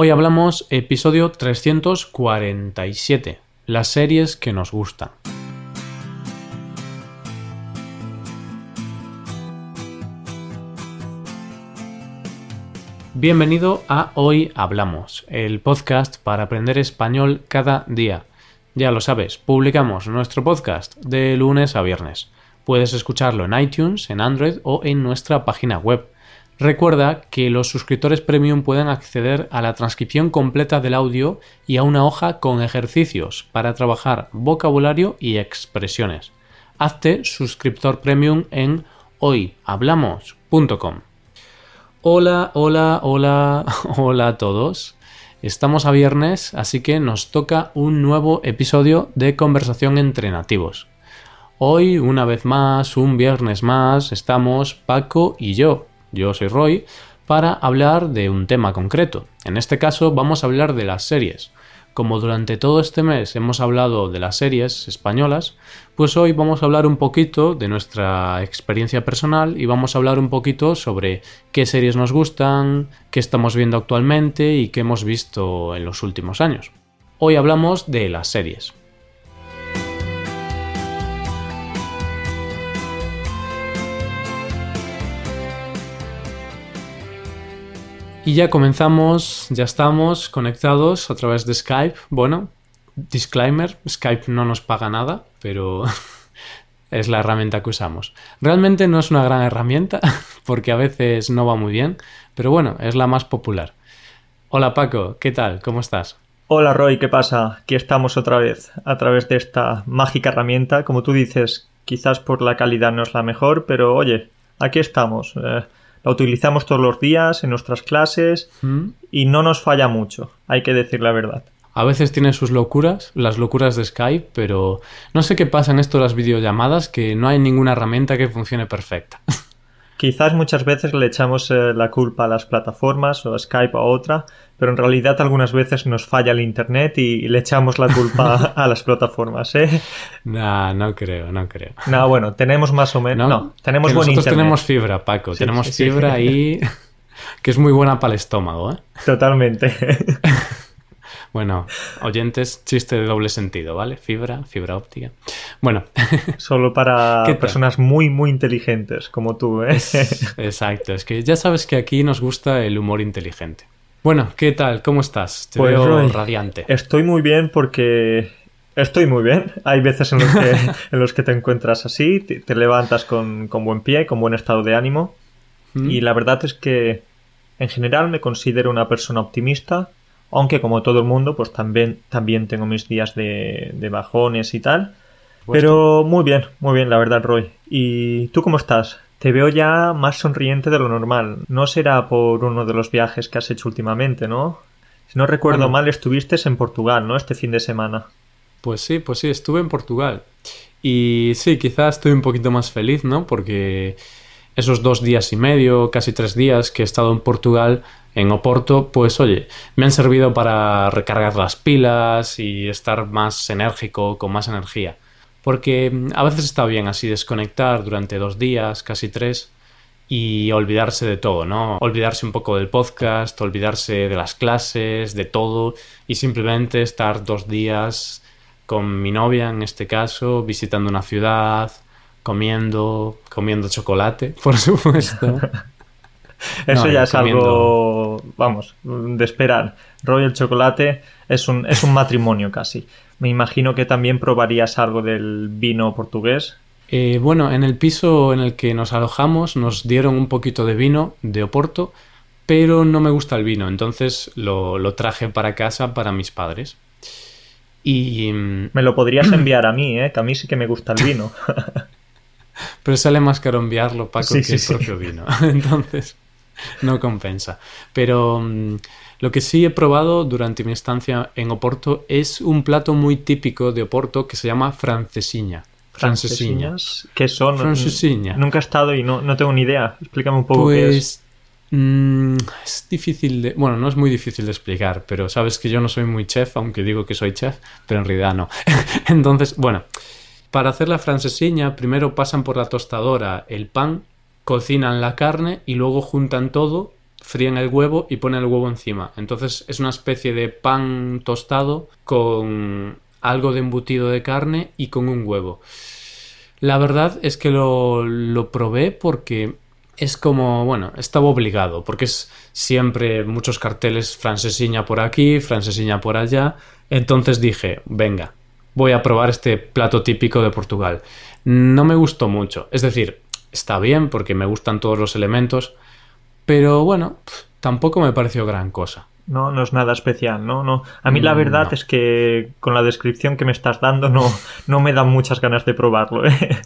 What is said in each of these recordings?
Hoy hablamos episodio 347, las series que nos gustan. Bienvenido a Hoy Hablamos, el podcast para aprender español cada día. Ya lo sabes, publicamos nuestro podcast de lunes a viernes. Puedes escucharlo en iTunes, en Android o en nuestra página web. Recuerda que los suscriptores premium pueden acceder a la transcripción completa del audio y a una hoja con ejercicios para trabajar vocabulario y expresiones. Hazte suscriptor premium en hoyhablamos.com. Hola, hola, hola, hola a todos. Estamos a viernes, así que nos toca un nuevo episodio de Conversación entre Nativos. Hoy, una vez más, un viernes más, estamos Paco y yo, yo soy Roy, para hablar de un tema concreto. En este caso vamos a hablar de las series. Como durante todo este mes hemos hablado de las series españolas, pues hoy vamos a hablar un poquito de nuestra experiencia personal y vamos a hablar un poquito sobre qué series nos gustan, qué estamos viendo actualmente y qué hemos visto en los últimos años. Hoy hablamos de las series. Y ya comenzamos, ya estamos conectados a través de Skype. Bueno, disclaimer, Skype no nos paga nada, pero es la herramienta que usamos. Realmente no es una gran herramienta porque a veces no va muy bien, pero bueno, es la más popular. Hola Paco, ¿qué tal? ¿Cómo estás? Hola Roy, ¿qué pasa? Aquí estamos otra vez a través de esta mágica herramienta. Como tú dices, quizás por la calidad no es la mejor, pero oye, aquí estamos. Eh, la utilizamos todos los días en nuestras clases ¿Mm? y no nos falla mucho, hay que decir la verdad. A veces tiene sus locuras, las locuras de Skype, pero no sé qué pasa en esto de las videollamadas, que no hay ninguna herramienta que funcione perfecta. Quizás muchas veces le echamos eh, la culpa a las plataformas o a Skype o a otra, pero en realidad algunas veces nos falla el Internet y, le echamos la culpa a las plataformas, ¿eh? No, no creo, no creo. No, bueno, tenemos más o menos... No, tenemos que buen nosotros Internet. tenemos fibra, Paco, Sí, tenemos sí, sí. fibra ahí que es muy buena para el estómago, ¿eh? Totalmente. Bueno, oyentes, chiste de doble sentido, ¿vale? Fibra, fibra óptica. Bueno, Solo para personas muy, muy inteligentes como tú, ¿eh? exacto, es que ya sabes que aquí nos gusta el humor inteligente. Bueno, ¿qué tal? ¿Cómo estás? Te Pues, veo Roy, radiante. Estoy muy bien porque estoy muy bien. Hay veces en los que, en los que te encuentras así, te, te levantas con, con buen pie, con buen estado de ánimo. ¿Mm? Y la verdad es que en general me considero una persona optimista, aunque como todo el mundo, pues también, también tengo mis días de, de bajones y tal. Pues Pero muy bien, muy bien, la verdad, Roy. ¿Y tú cómo estás? Te veo ya más sonriente de lo normal. No será por uno de los viajes que has hecho últimamente, ¿no? Si no recuerdo Bueno. mal, estuviste en Portugal, ¿no? Este fin de semana. Pues sí, pues sí, estuve en Portugal. Y sí, quizás estoy un poquito más feliz, ¿no? Porque esos dos días y medio, casi tres días que he estado en Portugal, en Oporto, pues oye, me han servido para recargar las pilas y estar más enérgico, con más energía. Porque mm, a veces está bien así desconectar durante dos días, casi tres, y olvidarse de todo, ¿no? Olvidarse un poco del podcast, olvidarse de las clases, de todo, y simplemente estar dos días con mi novia, en este caso, visitando una ciudad, comiendo, comiendo chocolate, por supuesto. Eso No, ya es algo, vamos, de esperar. Roy el chocolate es un, es un matrimonio casi. Me imagino que también probarías algo del vino portugués. Eh, bueno, en el piso en el que nos alojamos nos dieron un poquito de vino de Oporto, pero no me gusta el vino, entonces lo, lo traje para casa para mis padres. Y... mm, Me lo podrías enviar a mí, ¿eh? Que a mí sí que me gusta el vino. Pero sale más caro enviarlo, Paco, Sí, que sí, el sí. propio vino. Entonces, no compensa. Pero mm, lo que sí he probado durante mi estancia en Oporto es un plato muy típico de Oporto que se llama francesiña. Francesiña. Francesiñas, ¿Qué son? Francesiña. Nunca he estado y no, no tengo ni idea. Explícame un poco qué es. Pues mm, es difícil de... Bueno, no es muy difícil de explicar, pero sabes que yo no soy muy chef, aunque digo que soy chef, pero en realidad no. Entonces, bueno, para hacer la francesiña primero pasan por la tostadora el pan, cocinan la carne y luego juntan todo, fríen el huevo y ponen el huevo encima. Entonces es una especie de pan tostado con algo de embutido de carne y con un huevo. La verdad es que lo, lo probé porque es como, bueno, estaba obligado, porque es siempre muchos carteles francesiña por aquí, francesiña por allá. Entonces dije, venga, voy a probar este plato típico de Portugal. No me gustó mucho, es decir, está bien porque me gustan todos los elementos, pero bueno, tampoco me pareció gran cosa. No, no es nada especial, ¿no? no. A mí la Mm, verdad no. es que con la descripción que me estás dando no, no me dan muchas ganas de probarlo, ¿eh?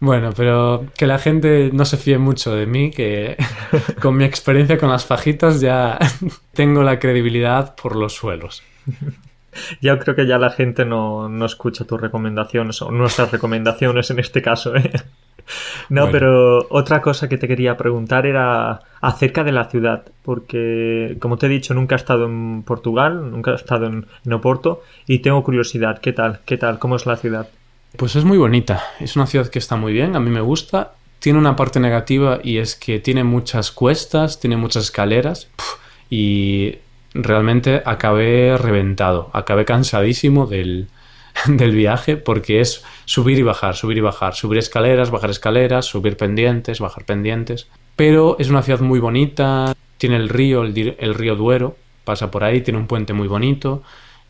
Bueno, pero que la gente no se fíe mucho de mí, que con mi experiencia con las fajitas ya tengo la credibilidad por los suelos. Yo creo que ya la gente no, no escucha tus recomendaciones, o nuestras recomendaciones en este caso, ¿eh? No, Bueno. pero otra cosa que te quería preguntar era acerca de la ciudad, porque como te he dicho, nunca he estado en Portugal, nunca he estado en, en Oporto y tengo curiosidad, ¿qué tal? ¿Qué tal? ¿Cómo es la ciudad? Pues es muy bonita, es una ciudad que está muy bien, a mí me gusta. Tiene una parte negativa y es que tiene muchas cuestas, tiene muchas escaleras y realmente acabé reventado, acabé cansadísimo del, del viaje porque es subir y bajar, subir y bajar, subir escaleras, bajar escaleras, subir pendientes, bajar pendientes. Pero es una ciudad muy bonita, tiene el río, el, río Duero, pasa por ahí, tiene un puente muy bonito.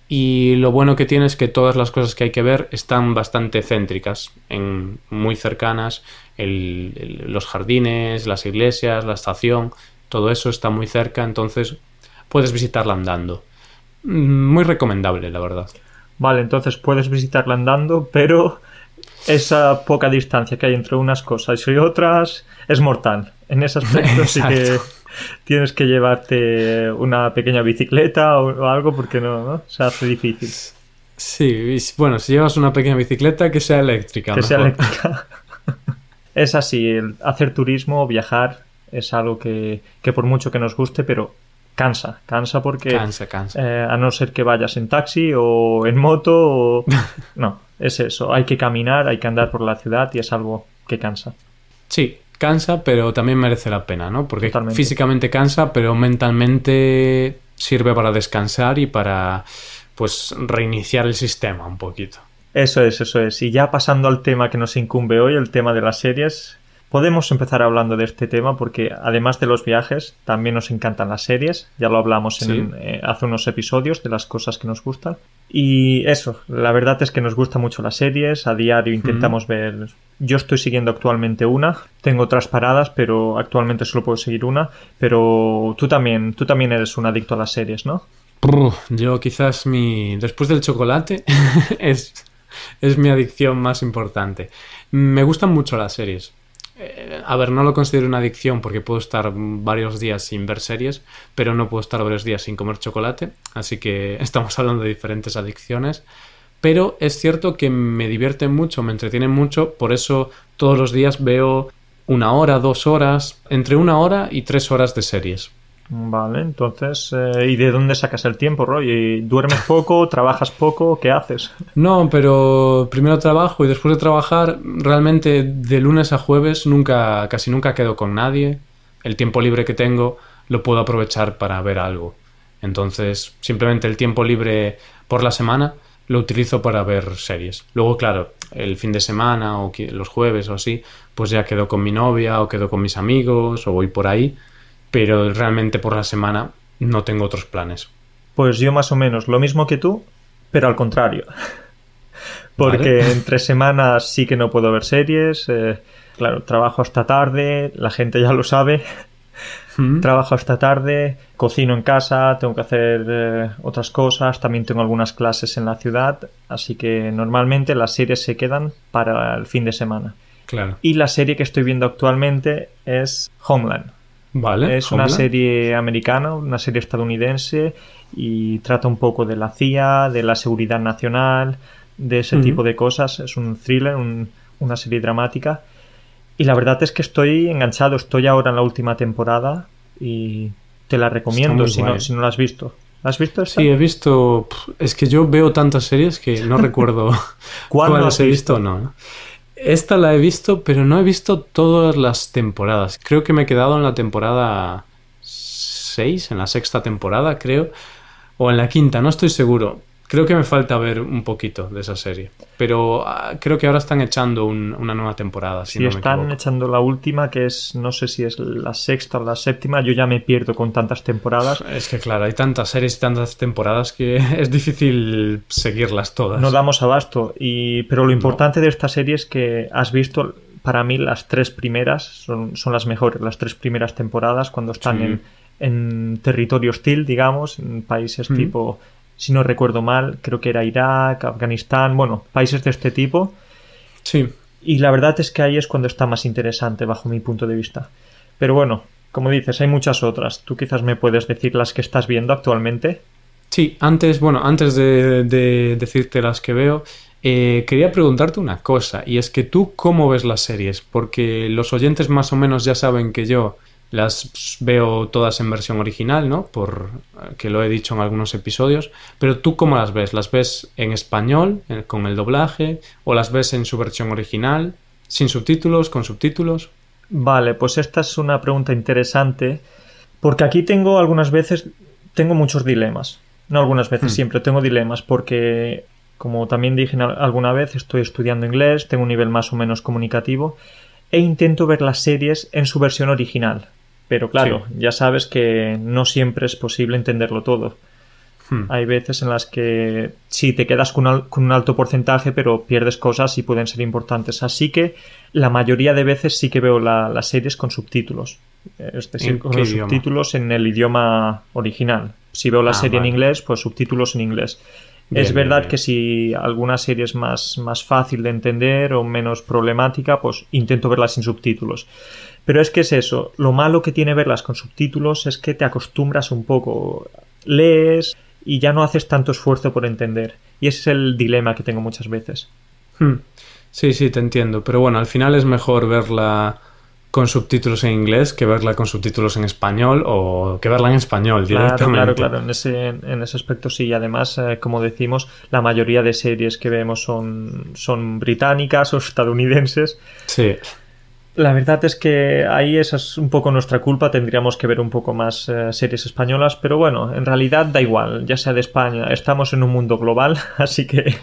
Y lo bueno que tiene es que todas las cosas que hay que ver están bastante céntricas, en, muy cercanas. Los jardines, las iglesias, la estación, todo eso está muy cerca, entonces puedes visitarla andando. Mm, Muy recomendable, la verdad. Vale, entonces puedes visitarla andando, pero esa poca distancia que hay entre unas cosas y otras es mortal. En ese aspecto sí que tienes que llevarte una pequeña bicicleta o, algo porque no, ¿no? Se hace difícil. Sí, bueno, si llevas una pequeña bicicleta, que sea eléctrica. Que sea eléctrica. es así, el hacer turismo, viajar, es algo que, que por mucho que nos guste, pero cansa, cansa porque Cansa, cansa. eh, a no ser que vayas en taxi o en moto o... No, es eso, hay que caminar, hay que andar por la ciudad y es algo que cansa. Sí, cansa, pero también merece la pena, ¿no? Porque Totalmente. físicamente cansa, pero mentalmente sirve para descansar y para, pues, reiniciar el sistema un poquito. Eso es, eso es. Y ya pasando al tema que nos incumbe hoy, el tema de las series, podemos empezar hablando de este tema porque además de los viajes, también nos encantan las series. Ya lo hablamos en, Sí. eh, hace unos episodios de las cosas que nos gustan. Y eso, la verdad es que nos gustan mucho las series. A diario intentamos ver. Yo estoy siguiendo actualmente una. Tengo otras paradas, pero actualmente solo puedo seguir una. Pero tú también, tú también eres un adicto a las series, ¿no? Yo quizás mi... Después del chocolate es, es mi adicción más importante. Me gustan mucho las series. Eh, a ver, no lo considero una adicción porque puedo estar varios días sin ver series, pero no puedo estar varios días sin comer chocolate, así que estamos hablando de diferentes adicciones. Pero es cierto que me divierte mucho, me entretiene mucho, por eso todos los días veo una hora, dos horas, entre una hora y tres horas de series. Vale, entonces, eh, ¿y de dónde sacas el tiempo, Roy? ¿Duermes poco? ¿Trabajas poco? ¿Qué haces? No, pero primero trabajo y después de trabajar, realmente de lunes a jueves nunca, casi nunca quedo con nadie. El tiempo libre que tengo lo puedo aprovechar para ver algo. Entonces, simplemente el tiempo libre por la semana lo utilizo para ver series. Luego, claro, el fin de semana o los jueves o así, pues ya quedo con mi novia o quedo con mis amigos o voy por ahí. Pero realmente por la semana no tengo otros planes. Pues yo más o menos lo mismo que tú, pero al contrario. Porque Vale. entre semanas sí que no puedo ver series. eh, claro, trabajo hasta tarde, la gente ya lo sabe. ¿Mm? Trabajo hasta tarde, cocino en casa, tengo que hacer eh, otras cosas, también tengo algunas clases en la ciudad, así que normalmente las series se quedan para el fin de semana. Claro. Y la serie que estoy viendo actualmente es Homeland. Vale. Es una serie americana, una serie estadounidense y trata un poco de la CIA, de la seguridad nacional, de ese Ujú. tipo de cosas. Es un thriller, un- una serie dramática. Y la verdad es que estoy enganchado, estoy ahora en la última temporada y te la recomiendo si no, si no la has visto. ¿La has visto esta? Sí, he visto. Es que yo veo tantas series que no recuerdo ¿Cuál no cuáles he visto o no. Esta la he visto, pero no he visto todas las temporadas. Creo que me he quedado en la temporada 6, en la sexta temporada, creo, o en la quinta, no estoy seguro. Creo que me falta ver un poquito de esa serie. Pero ah, creo que ahora están echando un- una nueva temporada. Si no me están equivoco. echando la última, que es, no sé si es la sexta o la séptima, yo ya me pierdo con tantas temporadas. Es que claro, hay tantas series y tantas temporadas que es difícil seguirlas todas. No damos abasto. Y, pero lo importante de esta serie es que has visto, para mí, las tres primeras son, son las mejores, las tres primeras temporadas, cuando están Sí. en, en territorio hostil, digamos, en países Mm. tipo, si no recuerdo mal, creo que era Irak, Afganistán, bueno, países de este tipo. Sí, Y la verdad es que ahí es cuando está más interesante, bajo mi punto de vista. Pero bueno, como dices, hay muchas otras. Tú quizás me puedes decir las que estás viendo actualmente. Sí, antes, bueno, antes de, de decirte las que veo, eh, quería preguntarte una cosa, y es que tú cómo ves las series, porque los oyentes más o menos ya saben que yo las veo todas en versión original, ¿no? Por eh, que lo he dicho en algunos episodios, pero tú cómo las ves? ¿Las ves en español, eh, con el doblaje, o las ves en su versión original, sin subtítulos, con subtítulos? Vale, pues esta es una pregunta interesante, porque aquí tengo algunas veces, tengo muchos dilemas. No algunas veces, Hmm. siempre tengo dilemas, porque como también dije alguna vez, estoy estudiando inglés, tengo un nivel más o menos comunicativo, e intento ver las series en su versión original. Pero claro, ya sabes que no siempre es posible entenderlo todo. Hmm. Hay veces en las que sí te quedas con, al- con un alto porcentaje, pero pierdes cosas y pueden ser importantes. Así que la mayoría de veces sí que veo la- las series con subtítulos. Es decir, ¿En con los idioma? subtítulos en el idioma original. Si veo la Ah, serie vale. en inglés, pues subtítulos en inglés. Bien, es bien, verdad bien. que si alguna serie es más, más fácil de entender o menos problemática, pues intento verla sin subtítulos. Pero es que es eso, lo malo que tiene verlas con subtítulos es que te acostumbras un poco, lees y ya no haces tanto esfuerzo por entender. Y ese es el dilema que tengo muchas veces. Hmm. Sí, sí, te entiendo. Pero bueno, al final es mejor verla con subtítulos en inglés que verla con subtítulos en español o que verla en español Claro, directamente. claro, claro, en ese, en ese aspecto sí. Y además, eh, como decimos, la mayoría de series que vemos son, son británicas o estadounidenses. Sí, La verdad es que ahí esa es un poco nuestra culpa, tendríamos que ver un poco más eh, series españolas, pero bueno, en realidad da igual, ya sea de España, estamos en un mundo global, así que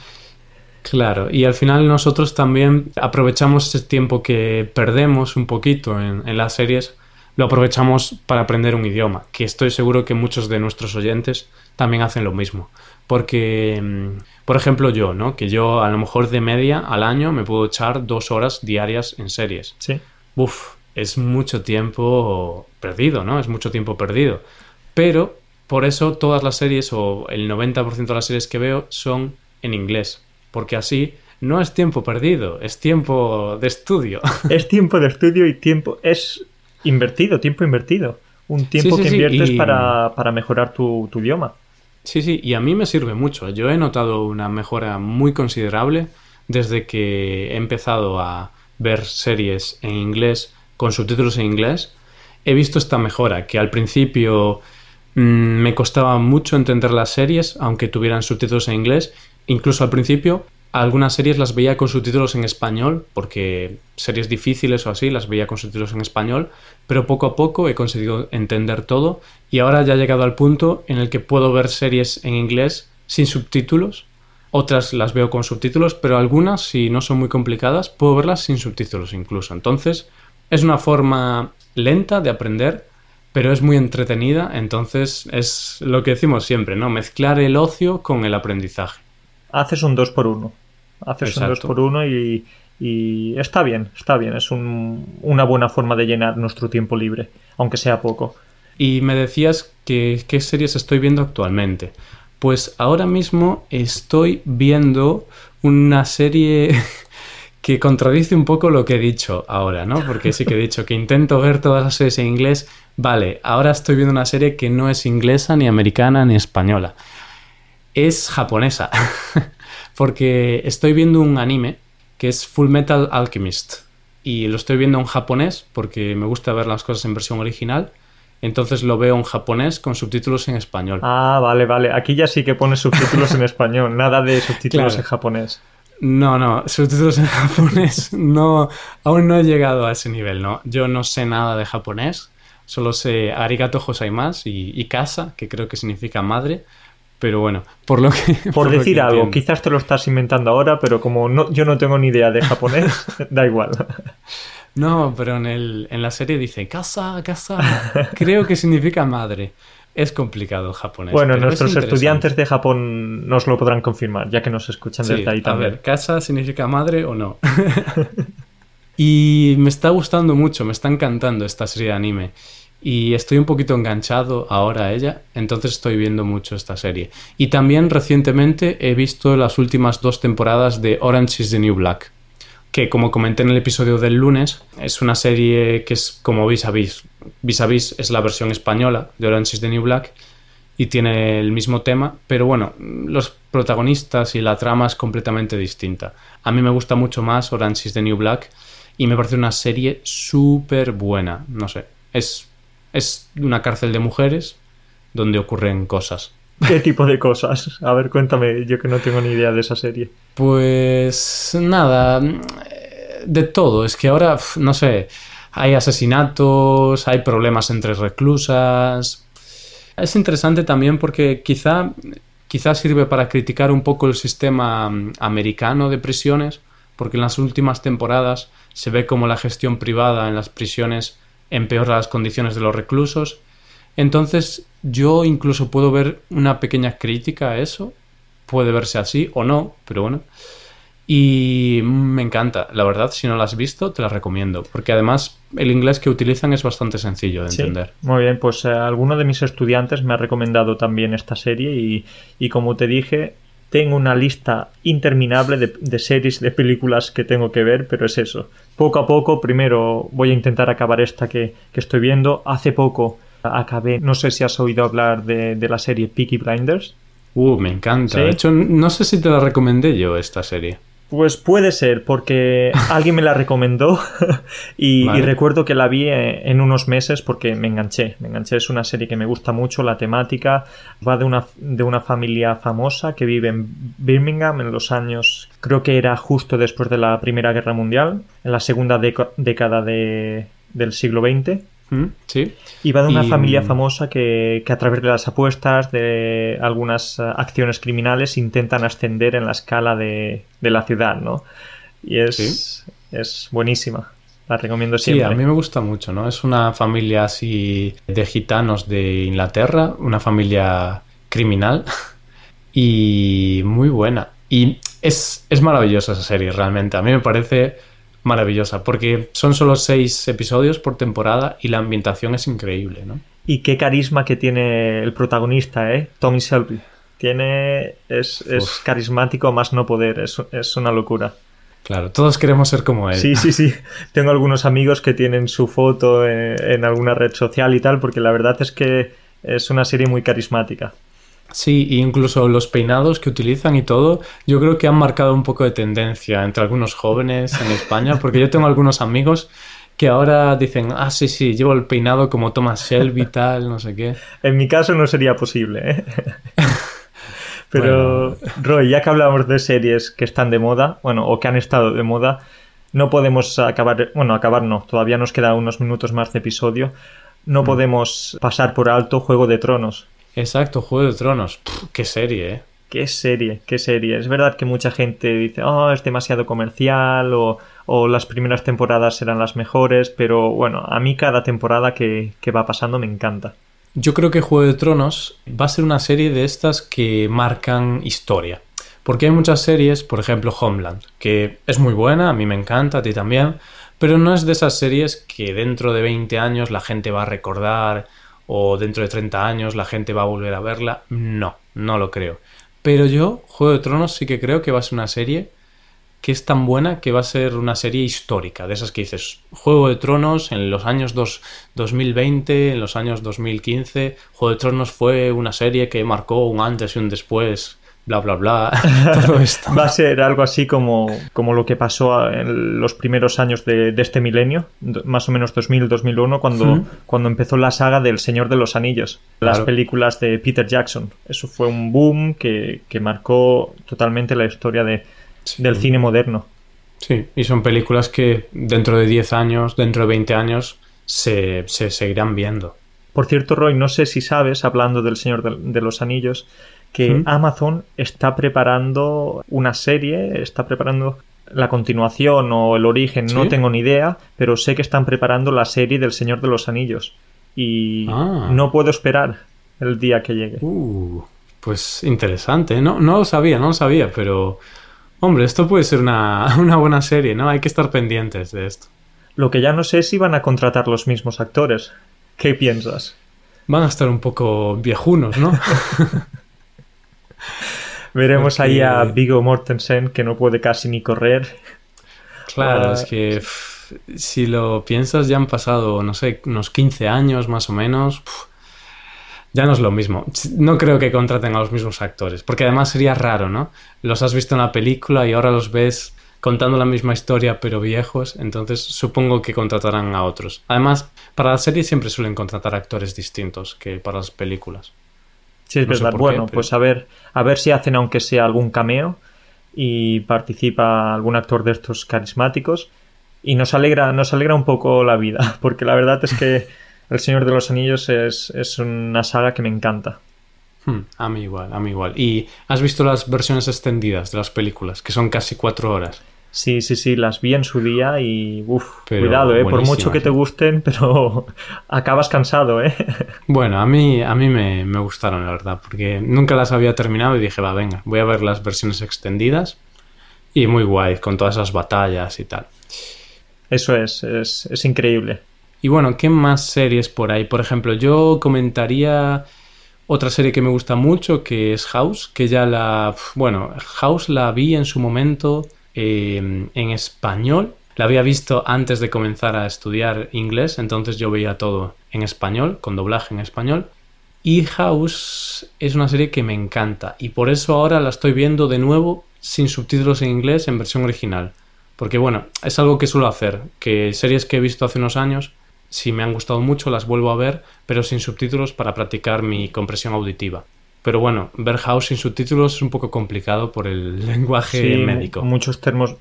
claro. Y al final nosotros también aprovechamos ese tiempo que perdemos un poquito en, en las series, lo aprovechamos para aprender un idioma, que estoy seguro que muchos de nuestros oyentes también hacen lo mismo. Porque, mm, por ejemplo, yo, ¿no? Que yo a lo mejor de media al año me puedo echar dos horas diarias en series. sí. Uf, es mucho tiempo perdido, ¿no? Es mucho tiempo perdido. Pero por eso todas las series o el 90% de las series que veo son en inglés. Porque así no es tiempo perdido, es tiempo de estudio. Es tiempo de estudio y tiempo es invertido, tiempo invertido. Un tiempo Sí, sí, que sí, inviertes y- para, para mejorar tu, tu idioma. Sí, sí, y a mí me sirve mucho. Yo he notado una mejora muy considerable desde que he empezado a ver series en inglés con subtítulos en inglés. He visto esta mejora, que al principio mm, me costaba mucho entender las series, aunque tuvieran subtítulos en inglés. Incluso al principio algunas series las veía con subtítulos en español, porque series difíciles o así las veía con subtítulos en español, pero poco a poco he conseguido entender todo y ahora ya he llegado al punto en el que puedo ver series en inglés sin subtítulos. Otras las veo con subtítulos, pero algunas, si no son muy complicadas, puedo verlas sin subtítulos incluso. Entonces, es una forma lenta de aprender, pero es muy entretenida. Entonces, es lo que decimos siempre, ¿no? Mezclar el ocio con el aprendizaje. Haces un 2 por 1 Haces un 2 Exacto. por 1 y, y está bien, está bien. Es un- una buena forma de llenar nuestro tiempo libre, aunque sea poco. Y me decías que qué series estoy viendo actualmente. Pues ahora mismo estoy viendo una serie que contradice un poco lo que he dicho ahora, ¿no? Porque sí que he dicho que intento ver todas las series en inglés. Vale, ahora estoy viendo una serie que no es inglesa, ni americana, ni española. Es japonesa. Porque estoy viendo un anime que es Full Metal Alchemist. Y lo estoy viendo en japonés porque me gusta ver las cosas en versión original. Entonces lo veo en japonés con subtítulos en español. Ah, vale, vale. Aquí ya sí que pones subtítulos en español, nada de subtítulos Claro. en japonés. No, no, subtítulos en japonés no, aún no he llegado a ese nivel, ¿no? Yo no sé nada de japonés, Solo sé arigato más y, y casa, que creo que significa madre. Pero bueno, por lo que... Por, decir algo, quizás te lo estás inventando ahora, pero como no, yo no tengo ni idea de japonés, da igual. No, pero en, el, en la serie dice casa, casa. Creo que significa madre. Es complicado el japonés. Bueno, nuestros estudiantes de Japón nos lo podrán confirmar, ya que nos escuchan desde ahí también. A ver, ¿casa significa madre o no? y me está gustando mucho, me está encantando esta serie de anime. Y estoy un poquito enganchado ahora a ella, entonces estoy viendo mucho esta serie. Y también recientemente he visto las últimas dos temporadas de Orange is the New Black, que como comenté en el episodio del lunes, es una serie que es como Vis a Vis. Vis a Vis es la versión española de Orange is the New Black y tiene el mismo tema, pero bueno, los protagonistas y la trama es completamente distinta. A mí me gusta mucho más Orange is the New Black y me parece una serie súper buena, no sé, es es una cárcel de mujeres donde ocurren cosas. ¿Qué tipo de cosas? A ver, cuéntame, yo que no tengo ni idea de esa serie. Pues nada, de todo. Es que ahora, no sé, hay asesinatos, hay problemas entre reclusas. Es interesante también porque quizá, quizá sirve para criticar un poco el sistema mm, americano de prisiones, porque en las últimas temporadas se ve como la gestión privada en las prisiones empeora las condiciones de los reclusos. Entonces yo incluso puedo ver una pequeña crítica a eso. Puede verse así o no, pero bueno. Y me encanta, la verdad, si no la has visto, te la recomiendo, porque además el inglés que utilizan es bastante sencillo de entender. Muy bien, pues eh, alguno de mis estudiantes me ha recomendado también esta serie y, y como te dije, tengo una lista interminable de, series, de películas que tengo que ver, pero es eso. Poco a poco, primero voy a intentar acabar esta que, estoy viendo. Hace poco acabé, no sé si has oído hablar de, de la serie Peaky Blinders. Uh, me encanta. De hecho, no sé si te la recomendé yo esta serie. Pues puede ser, porque alguien me la recomendó y, recuerdo que la vi eh, en unos meses porque me enganché. Me enganché, es una serie que me gusta mucho, la temática va de una, de una familia famosa que vive en Birmingham en los años, creo que era justo después de la Primera Guerra Mundial, en la segunda década de, del siglo XX. Sí. Y va de una familia famosa que, a través de las apuestas, de algunas eh, acciones criminales, intentan ascender en la escala de, la ciudad, ¿no? Y es, es buenísima. La recomiendo siempre. Sí, a mí me gusta mucho, ¿no? Es una familia así de gitanos de Inglaterra, una familia criminal y muy buena. Y es, es maravillosa esa serie, realmente. A mí me parece maravillosa, porque son solo seis episodios por temporada y la ambientación es increíble, ¿no? Y qué carisma que tiene el protagonista, ¿eh? Tommy Shelby. Tiene... es, carismático más no poder, es, es una locura. Claro, todos queremos ser como él. Sí, sí, sí. Tengo algunos amigos que tienen su foto en, alguna red social y tal, porque la verdad es que es una serie muy carismática. Sí, incluso los peinados que utilizan y todo, yo creo que han marcado un poco de tendencia entre algunos jóvenes en España, porque yo tengo algunos amigos que ahora dicen, ah, sí, sí, llevo el peinado como Thomas Shelby, tal, no sé qué. En mi caso no sería posible, ¿eh? Pero, Roy, ya que hablamos de series que están de moda, bueno, o que han estado de moda, no podemos acabar, bueno, acabar no, todavía nos queda unos minutos más de episodio, no mm. podemos pasar por alto Juego de Tronos. Exacto, Juego de Tronos. qué serie, ¿eh? Qué serie, qué serie. Es verdad que mucha gente dice, oh, es demasiado comercial o, las primeras temporadas serán las mejores, pero bueno, a mí cada temporada que, que va pasando me encanta. Yo creo que Juego de Tronos va a ser una serie de estas que marcan historia. Porque hay muchas series, por ejemplo Homeland, que es muy buena, a mí me encanta, a ti también, pero no es de esas series que dentro de 20 años la gente va a recordar o dentro de 30 años la gente va a volver a verla. No, no lo creo. Pero yo, Juego de Tronos, sí que creo que va a ser una serie que es tan buena que va a ser una serie histórica, de esas que dices, Juego de Tronos en los años 2020, en los años 2015, Juego de Tronos fue una serie que marcó un antes y un después bla, bla, bla, todo esto. Va a ser algo así como, como lo que pasó en los primeros años de, este milenio, más o menos 2000-2001, cuando, cuando empezó la saga del Señor de los Anillos, las películas de Peter Jackson. Eso fue un boom que, marcó totalmente la historia de, del cine moderno. Sí, y son películas que dentro de 10 años, dentro de 20 años, se, se seguirán viendo. Por cierto, Roy, no sé si sabes, hablando del Señor de, de los Anillos, que ¿Mm? Amazon está preparando una serie, está preparando la continuación o el origen, no tengo ni idea, pero sé que están preparando la serie del Señor de los Anillos. Y Ah. no puedo esperar el día que llegue. Uh, pues interesante. No, no lo sabía, no lo sabía, pero... Hombre, esto puede ser una, una buena serie, ¿no? Hay que estar pendientes de esto. Lo que ya no sé es si van a contratar los mismos actores. ¿Qué piensas? Van a estar un poco viejunos, ¿no? Veremos Porque- ahí a Viggo Mortensen que no puede casi ni correr. Claro, Ah, es que pff, si lo piensas ya han pasado, no sé, unos 15 años más o menos. pff, ya no es lo mismo. No creo que contraten a los mismos actores, porque además sería raro, ¿no? Los has visto en la película y ahora los ves contando la misma historia pero viejos, entonces supongo que contratarán a otros. Además, para la serie siempre suelen contratar actores distintos que para las películas. Sí, es No verdad. qué, bueno, pero- pues a ver, a ver si hacen aunque sea algún cameo y participa algún actor de estos carismáticos y nos alegra, nos alegra un poco la vida, porque la verdad es que El Señor de los Anillos es, es una saga que me encanta. Hmm, a mí igual, a mí igual. ¿Y has visto las versiones extendidas de las películas, que son casi cuatro horas? Sí, sí, sí, las vi en su día y uff, cuidado, eh, por mucho que te ¿eh? gusten, pero acabas cansado, eh. Bueno, a mí, a mí me, me gustaron, la verdad, porque nunca las había terminado y dije, va, venga, voy a ver las versiones extendidas. Y muy guay, con todas esas batallas y tal. Eso es, es, es increíble. Y bueno, ¿qué más series por ahí? Por ejemplo, yo comentaría otra serie que me gusta mucho, que es House, que ya la... Bueno, House la vi en su momento eh, en español. La había visto antes de comenzar a estudiar inglés, entonces yo veía todo en español, con doblaje en español. Y House es una serie que me encanta y por eso ahora la estoy viendo de nuevo sin subtítulos en inglés en versión original. Porque bueno, es algo que suelo hacer, que series que he visto hace unos años, si me han gustado mucho las vuelvo a ver, pero sin subtítulos para practicar mi compresión auditiva. Pero bueno, ver House sin subtítulos es un poco complicado por el lenguaje Sí, médico. Muchos termos,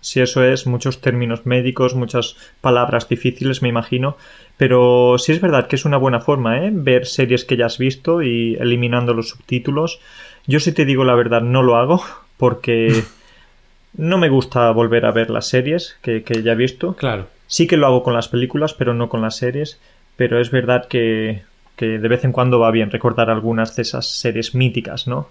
si eso es, muchos términos médicos, muchas palabras difíciles, me imagino. Pero sí es verdad que es una buena forma, ¿eh? Ver series que ya has visto y eliminando los subtítulos. Yo si te digo la verdad, no lo hago porque no me gusta volver a ver las series que, que ya he visto. Claro. Sí que lo hago con las películas, pero no con las series. Pero es verdad que, que de vez en cuando va bien recordar algunas de esas series míticas, ¿no?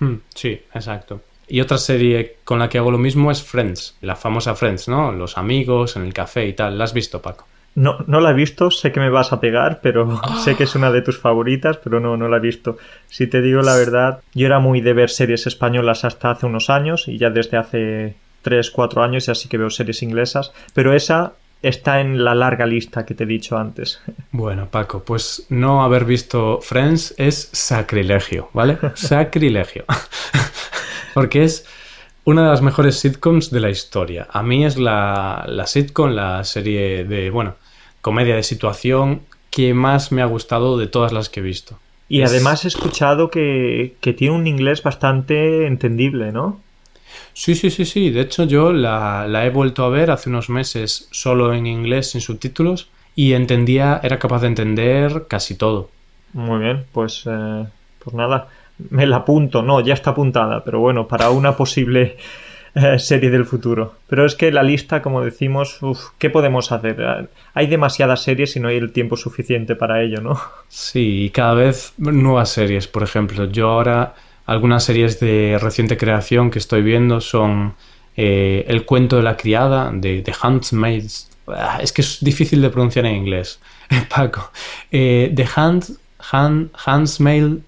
Hmm, Sí, exacto. Y otra serie con la que hago lo mismo es Friends, la famosa Friends, ¿no? Los amigos en el café y tal. ¿La has visto, Paco? No, no la he visto, sé que me vas a pegar, pero sé que es una de tus favoritas, pero no, no la he visto. Si te digo la verdad, yo era muy de ver series españolas hasta hace unos años y ya desde hace 3, 4 años ya sí que veo series inglesas, pero esa está en la larga lista que te he dicho antes. Bueno, Paco, pues no haber visto Friends es sacrilegio, ¿vale? Sacrilegio. Porque es una de las mejores sitcoms de la historia. A mí es la, la sitcom, la serie de, bueno, comedia de situación que más me ha gustado de todas las que he visto. Y Es- además he escuchado que, que tiene un inglés bastante entendible, ¿no? Sí, sí, sí, sí. De hecho, yo la, la he vuelto a ver hace unos meses solo en inglés sin subtítulos y entendía, era capaz de entender casi todo. Muy bien, pues, eh, pues nada, me la apunto, no, ya está apuntada, pero bueno, para una posible eh, serie del futuro. Pero es que la lista, como decimos, uf, ¿qué podemos hacer? Hay demasiadas series y no hay el tiempo suficiente para ello, ¿no? Sí, y cada vez nuevas series, por ejemplo. Yo ahora, algunas series de reciente creación que estoy viendo son eh, El cuento de la criada, de The Handmaid's... Ah, Es que es difícil de pronunciar en inglés, Paco. Eh, The Hand, Hand, Handmaid...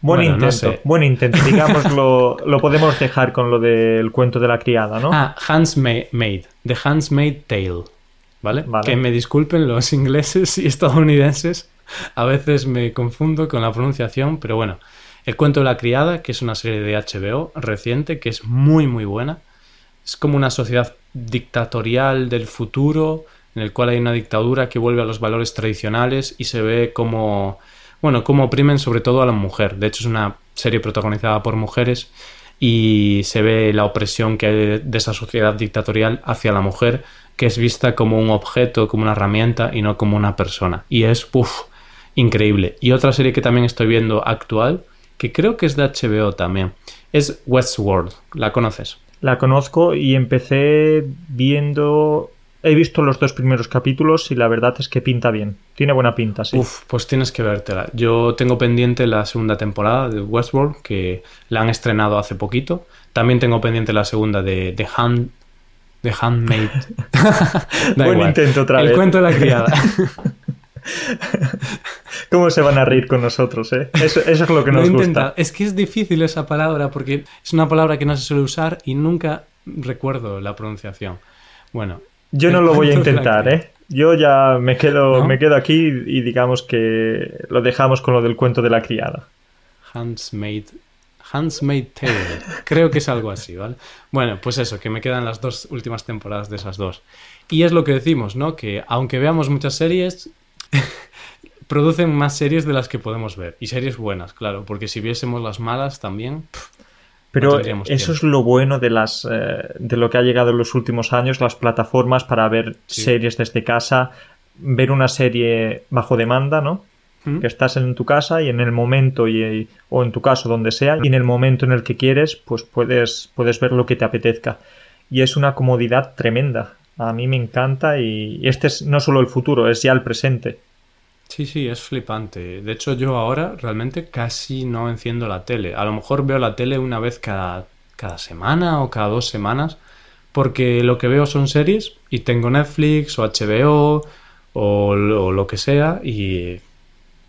Buen Bueno, no intento, sé. buen intento. Digamos, lo, lo podemos dejar con lo del cuento de la criada, ¿no? Ah, Handmaid, The Handmaid Tale, ¿vale? Vale. Que me disculpen los ingleses y estadounidenses, a veces me confundo con la pronunciación, pero bueno, El cuento de la criada, que es una serie de HBO reciente, que es muy muy buena. Es como una sociedad dictatorial del futuro, en el cual hay una dictadura que vuelve a los valores tradicionales y se ve como, bueno, cómo oprimen sobre todo a la mujer. De hecho, es una serie protagonizada por mujeres y se ve la opresión que hay de esa sociedad dictatorial hacia la mujer que es vista como un objeto, como una herramienta y no como una persona. Y es, uff, increíble. Y otra serie que también estoy viendo actual, que creo que es de HBO también, es Westworld. ¿La conoces? La conozco y empecé viendo He visto los dos primeros capítulos y la verdad es que pinta bien. Tiene buena pinta, sí. Uf, pues tienes que vértela. Yo tengo pendiente la segunda temporada de Westworld, que la han estrenado hace poquito. También tengo pendiente la segunda de The Hand... The Handmaid. Buen intento otra vez. El cuento de la criada. ¿Cómo se van a reír con nosotros, eh? Eso, es lo que nos gusta. Es que es difícil esa palabra porque es una palabra que no se suele usar y nunca recuerdo la pronunciación. Bueno, yo no lo voy a intentar, ¿eh? Yo ya me quedo, me quedo aquí y digamos que lo dejamos con lo del cuento de la criada. Handsmaid. Handsmaid Tale. Creo que es algo así, ¿vale? Bueno, pues eso, que me quedan las dos últimas temporadas de esas dos. Y es lo que decimos, ¿no? Que aunque veamos muchas series, producen más series de las que podemos ver. Y series buenas, claro, porque si viésemos las malas también. Pero eso es lo bueno de las eh, de lo que ha llegado en los últimos años, las plataformas para ver series desde casa, ver una serie bajo demanda, ¿no? ¿Mm? Que estás en tu casa y en el momento y, o en tu caso donde sea y en el momento en el que quieres, pues puedes puedes ver lo que te apetezca y es una comodidad tremenda. A mí me encanta y este es no solo el futuro, es ya el presente. Sí, sí, es flipante. De hecho, yo ahora realmente casi no enciendo la tele. A lo mejor veo la tele una vez cada, cada semana o cada dos semanas, porque lo que veo son series y tengo Netflix o HBO o, lo que sea y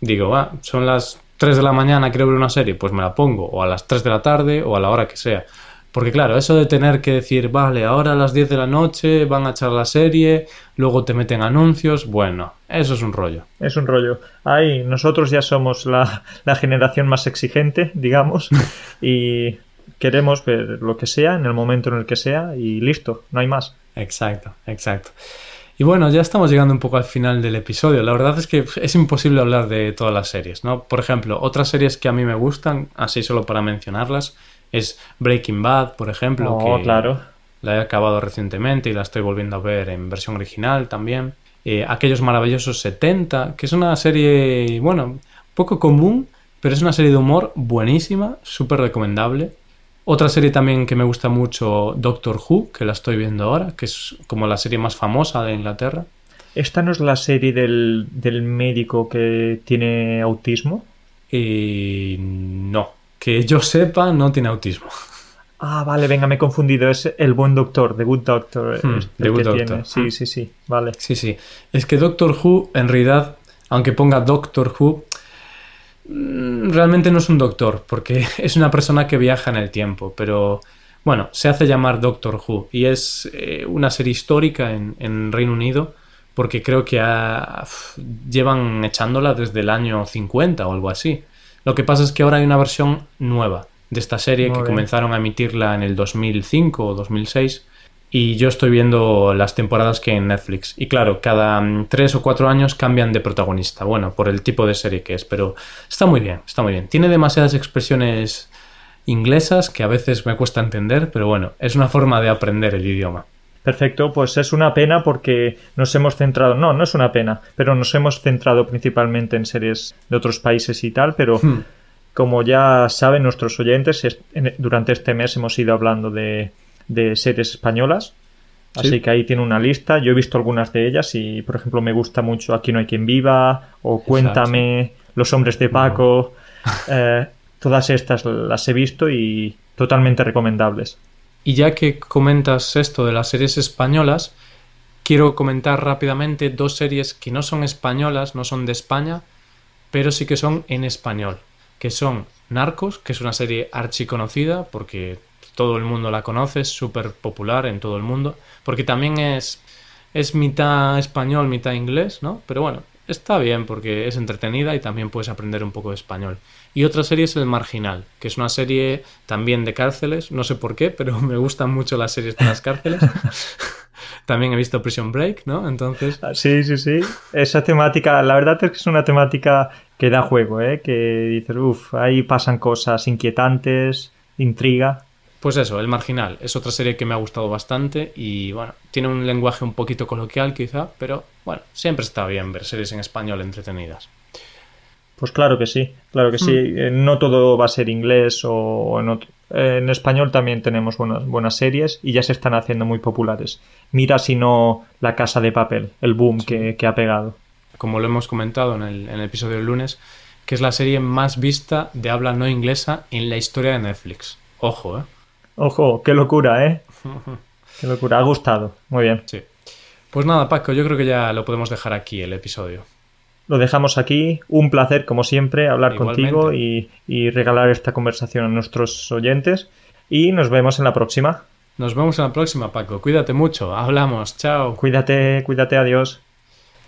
digo, va, son las 3 de la mañana, quiero ver una serie, pues me la pongo, o a las 3 de la tarde o a la hora que sea. Porque claro, eso de tener que decir, vale, ahora a las 10 de la noche van a echar la serie, luego te meten anuncios, bueno, eso es un rollo. Es un rollo. Ahí nosotros ya somos la, la generación más exigente, digamos, y queremos ver lo que sea en el momento en el que sea y listo, no hay más. Exacto, exacto. Y bueno, ya estamos llegando un poco al final del episodio. La verdad es que es imposible hablar de todas las series, ¿no? Por ejemplo, otras series que a mí me gustan, así solo para mencionarlas, es Breaking Bad, por ejemplo, oh, que claro. la he acabado recientemente y la estoy volviendo a ver en versión original también. Eh, Aquellos maravillosos 70, que es una serie, bueno, poco común, pero es una serie de humor buenísima, súper recomendable. Otra serie también que me gusta mucho, Doctor Who, que la estoy viendo ahora, que es como la serie más famosa de Inglaterra. ¿Esta no es la serie del, del médico que tiene autismo? Y no, que yo sepa, no tiene autismo. Ah, vale, venga, me he confundido. Es el buen doctor, The Good Doctor. Hmm, the Good Doctor. Sí, hmm. sí, sí, vale. Sí, sí. Es que Doctor Who, en realidad, aunque ponga Doctor Who, mm, realmente no es un doctor, porque es una persona que viaja en el tiempo, pero bueno, se hace llamar Doctor Who y es eh, una serie histórica en, en, Reino Unido, porque creo que llevan echándola desde el año 50 o algo así. Lo que pasa es que ahora hay una versión nueva de esta serie que comenzaron a emitirla en el 2005 o 2006 y yo estoy viendo las temporadas que en Netflix. Y claro, cada mm, tres o cuatro años cambian de protagonista. Bueno, por el tipo de serie que es, pero está muy bien, está muy bien. Tiene demasiadas expresiones inglesas que a veces me cuesta entender, pero bueno, es una forma de aprender el idioma. Perfecto, pues es una pena porque nos hemos centrado, no, no es una pena, pero nos hemos centrado principalmente en series de otros países y tal, pero hmm. como ya saben nuestros oyentes, durante este mes hemos ido hablando de, series españolas, así que ahí tiene una lista, yo he visto algunas de ellas y, por ejemplo, me gusta mucho Aquí no hay quien viva, o Cuéntame, Los hombres de Paco, eh, todas estas las he visto y totalmente recomendables. Y ya que comentas esto de las series españolas, quiero comentar rápidamente dos series que no son españolas, no son de España, pero sí que son en español, que son Narcos, que es una serie archiconocida porque todo el mundo la conoce, es súper popular en todo el mundo, porque también es, es mitad español, mitad inglés, ¿no? Pero bueno, está bien porque es entretenida y también puedes aprender un poco de español. Y otra serie es El Marginal, que es una serie también de cárceles, no sé por qué, pero me gustan mucho las series de las cárceles. también he visto Prison Break, ¿no? Entonces... Ah, sí, sí, sí. Esa temática, la verdad es que es una temática que da juego, ¿eh? Que dices, uff, ahí pasan cosas inquietantes, intriga. Pues eso, El Marginal. Es otra serie que me ha gustado bastante y bueno, tiene un lenguaje un poquito coloquial quizá, pero bueno, siempre está bien ver series en español entretenidas. Pues claro que sí, claro que sí. Hmm. Eh, No todo va a ser inglés o en, otro- eh, en español también tenemos buenas, buenas series y ya se están haciendo muy populares. Mira si no La Casa de Papel, el boom que, que ha pegado. Como lo hemos comentado en el, en el episodio del lunes, que es la serie más vista de habla no inglesa en la historia de Netflix. Ojo, ¿eh? Ojo, qué locura, ¿eh? Qué locura, ha gustado. Muy bien. Sí. Pues nada, Paco, yo creo que ya lo podemos dejar aquí el episodio. Lo dejamos aquí. Un placer, como siempre, hablar Igualmente. contigo y, y regalar esta conversación a nuestros oyentes. Y nos vemos en la próxima. Nos vemos en la próxima, Paco. Cuídate mucho. Hablamos. Chao. Cuídate, cuídate, adiós.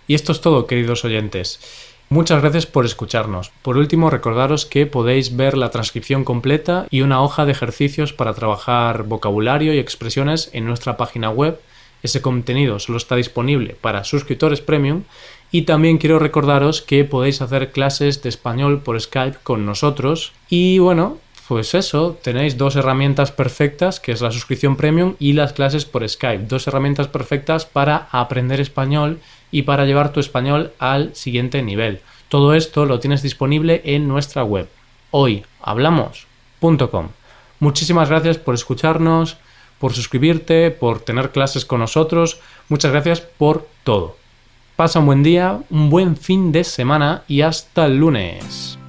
Y esto es todo, queridos oyentes. Muchas gracias por escucharnos. Por último, recordaros que podéis ver la transcripción completa y una hoja de ejercicios para trabajar vocabulario y expresiones en nuestra página web. Ese contenido solo está disponible para suscriptores premium. Y también quiero recordaros que podéis hacer clases de español por Skype con nosotros. Y bueno, pues eso, tenéis dos herramientas perfectas, que es la suscripción premium y las clases por Skype. Dos herramientas perfectas para aprender español y para llevar tu español al siguiente nivel. Todo esto lo tienes disponible en nuestra web, hoyhablamos.com. Muchísimas gracias por escucharnos, por suscribirte, por tener clases con nosotros. Muchas gracias por todo. Pasa un buen día, un buen fin de semana y hasta el lunes.